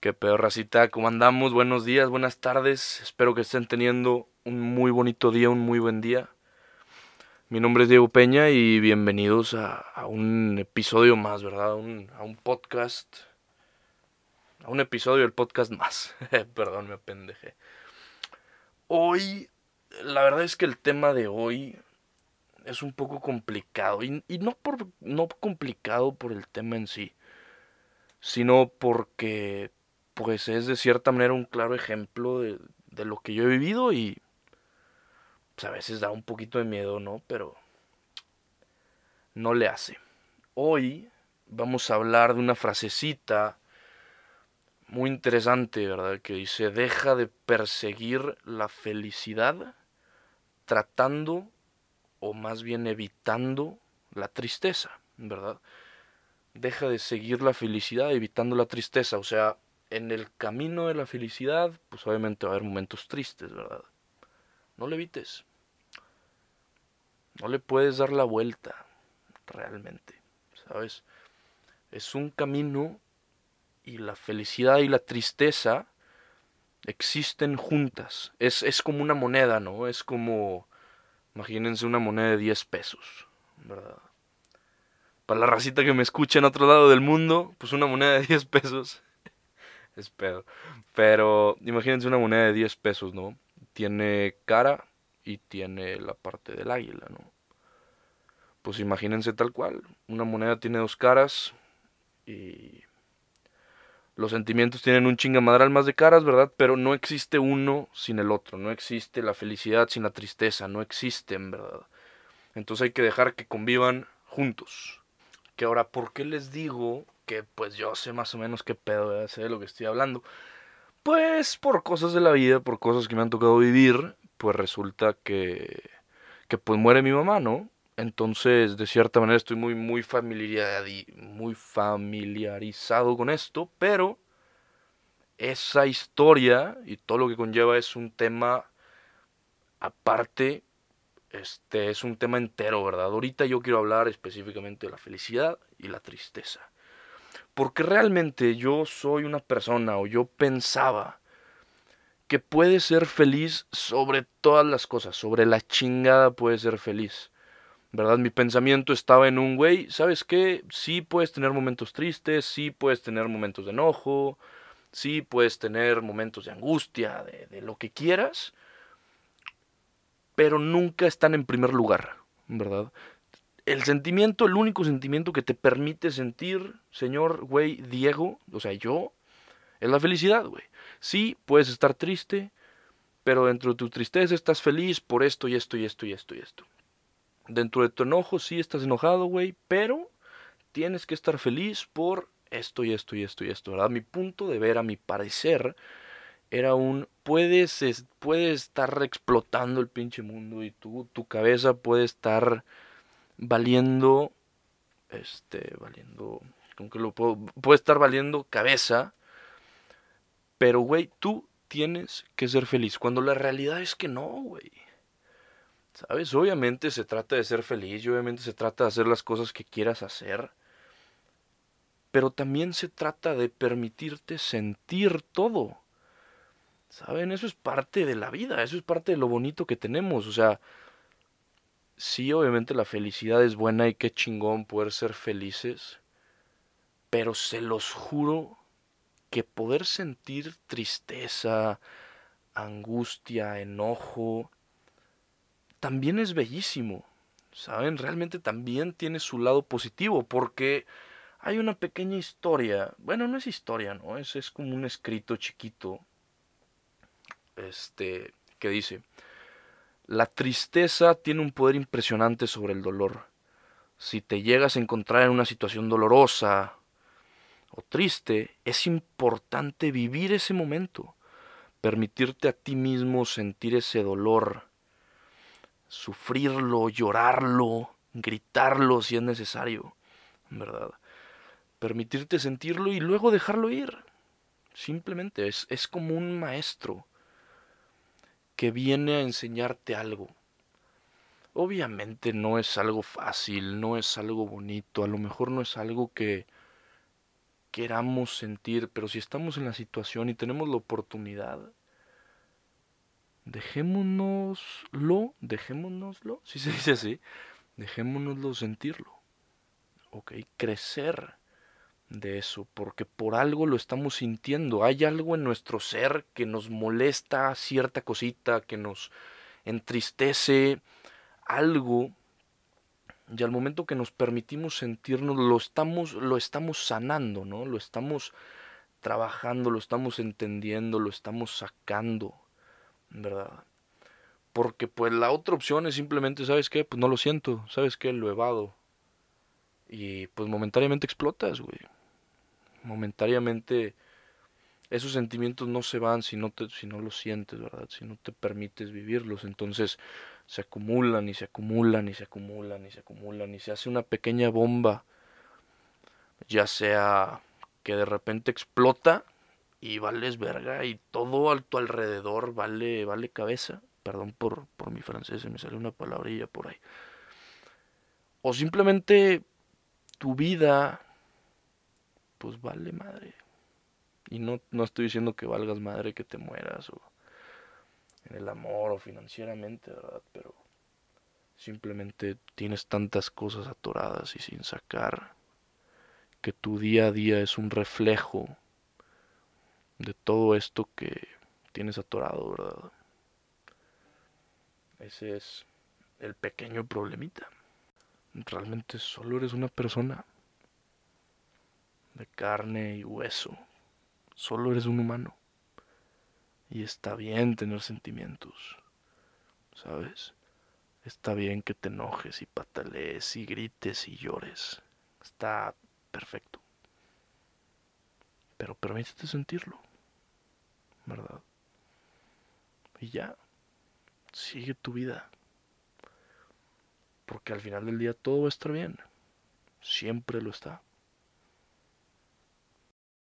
Qué pedo, racita, ¿cómo andamos? Buenos días, buenas tardes. Espero que estén teniendo un muy bonito día, un muy buen día. Mi nombre es Diego Peña y bienvenidos a, un episodio más, ¿verdad? a un podcast. A un episodio del podcast más. Perdón, me apendejé. Hoy, la verdad es que el tema de hoy es un poco complicado. Y, y no, por, no complicado por el tema en sí, sino porque pues es de cierta manera un claro ejemplo de, lo que yo he vivido y pues a veces da un poquito de miedo, ¿no? Pero no le hace. Hoy vamos a hablar de una frasecita muy interesante, ¿verdad? Que dice, deja de perseguir la felicidad tratando o más bien evitando la tristeza, ¿verdad? Deja de seguir la felicidad evitando la tristeza, o sea, en el camino de la felicidad, pues obviamente va a haber momentos tristes, ¿verdad? No le evites. No le puedes dar la vuelta, realmente, ¿sabes? Es un camino y la felicidad y la tristeza existen juntas. Es, es como una moneda, ¿no? Es como, imagínense una moneda de 10 pesos, ¿verdad? Para la racita que me escucha en otro lado del mundo, pues una moneda de 10 pesos es. Pero imagínense una moneda de 10 pesos, ¿no? Tiene cara y tiene la parte del águila, ¿no? Pues imagínense tal cual. Una moneda tiene dos caras y los sentimientos tienen un chingamadral más de caras, ¿verdad? Pero no existe uno sin el otro. No existe la felicidad sin la tristeza. No existen, ¿verdad? Entonces hay que dejar que convivan juntos. Que ahora, ¿por qué les digo que pues yo sé más o menos qué pedo, sé de lo que estoy hablando. Pues por cosas de la vida, por cosas que me han tocado vivir, pues resulta que, que pues muere mi mamá, ¿no? Entonces, de cierta manera estoy muy, muy, muy familiarizado con esto, pero esa historia y todo lo que conlleva es un tema aparte, este es un tema entero, ¿verdad? Ahorita yo quiero hablar específicamente de la felicidad y la tristeza. Porque realmente yo soy una persona o yo pensaba que puede ser feliz sobre todas las cosas, sobre la chingada puede ser feliz. ¿Verdad? Mi pensamiento estaba en un güey, ¿sabes qué? Sí puedes tener momentos tristes, sí puedes tener momentos de enojo, sí puedes tener momentos de angustia, de, de lo que quieras, pero nunca están en primer lugar, ¿verdad? El sentimiento, el único sentimiento que te permite sentir, señor, güey, Diego, o sea, yo, es la felicidad, güey. Sí, puedes estar triste, pero dentro de tu tristeza estás feliz por esto y esto y esto y esto y esto. Dentro de tu enojo sí estás enojado, güey, pero tienes que estar feliz por esto y esto y esto y esto, ¿verdad? Mi punto de ver, a mi parecer, era un puedes, puedes estar explotando el pinche mundo y tú, tu cabeza puede estar valiendo, este, valiendo, ¿cómo que lo puedo? Puede estar valiendo cabeza, pero, güey, tú tienes que ser feliz, cuando la realidad es que no, güey. ¿Sabes? Obviamente se trata de ser feliz y obviamente se trata de hacer las cosas que quieras hacer. Pero también se trata de permitirte sentir todo. ¿Saben? Eso es parte de la vida, eso es parte de lo bonito que tenemos. O sea, sí, obviamente la felicidad es buena y qué chingón poder ser felices, pero se los juro que poder sentir tristeza, angustia, enojo, también es bellísimo. ¿Saben? Realmente también tiene su lado positivo porque hay una pequeña historia. Bueno, no es historia, ¿no? Es, es como un escrito chiquito. Este, que dice, la tristeza tiene un poder impresionante sobre el dolor. Si te llegas a encontrar en una situación dolorosa o triste, es importante vivir ese momento, permitirte a ti mismo sentir ese dolor, sufrirlo, llorarlo, gritarlo si es necesario, ¿verdad? Permitirte sentirlo y luego dejarlo ir. Simplemente es, es como un maestro que viene a enseñarte algo. Obviamente no es algo fácil, no es algo bonito, a lo mejor no es algo que queramos sentir, pero si estamos en la situación y tenemos la oportunidad, dejémonoslo, dejémonoslo, si se dice así, dejémonoslo sentirlo, ok, crecer de eso, porque por algo lo estamos sintiendo, hay algo en nuestro ser que nos molesta, cierta cosita, que nos entristece, algo y al momento que nos permitimos sentirnos, lo estamos, lo estamos sanando, ¿no? Lo estamos trabajando, lo estamos entendiendo, lo estamos sacando, ¿verdad? Porque pues la otra opción es simplemente, ¿sabes qué? Pues no lo siento, ¿sabes qué? Lo evado. Y pues momentáneamente explotas, güey. Momentáneamente esos sentimientos no se van si no, te, si no los sientes, ¿verdad? Si no te permites vivirlos. Entonces se acumulan y se acumulan y se acumulan y se acumulan y se hace una pequeña bomba. Ya sea que de repente explota y vales verga y todo a tu alrededor vale, vale cabeza. Perdón por, por mi francés, se me sale una palabrilla por ahí. O simplemente tu vida, pues vale madre. Y no, no estoy diciendo que valgas madre que te mueras o en el amor o financieramente, ¿verdad? Pero simplemente tienes tantas cosas atoradas y sin sacar que tu día a día es un reflejo de todo esto que tienes atorado, ¿verdad? Ese es el pequeño problemita. Realmente solo eres una persona de carne y hueso. Solo eres un humano. Y está bien tener sentimientos. ¿Sabes? Está bien que te enojes y patalees y grites y llores. Está perfecto. Pero permítete sentirlo. ¿Verdad? Y ya. Sigue tu vida. Porque al final del día todo va a estar bien. Siempre lo está.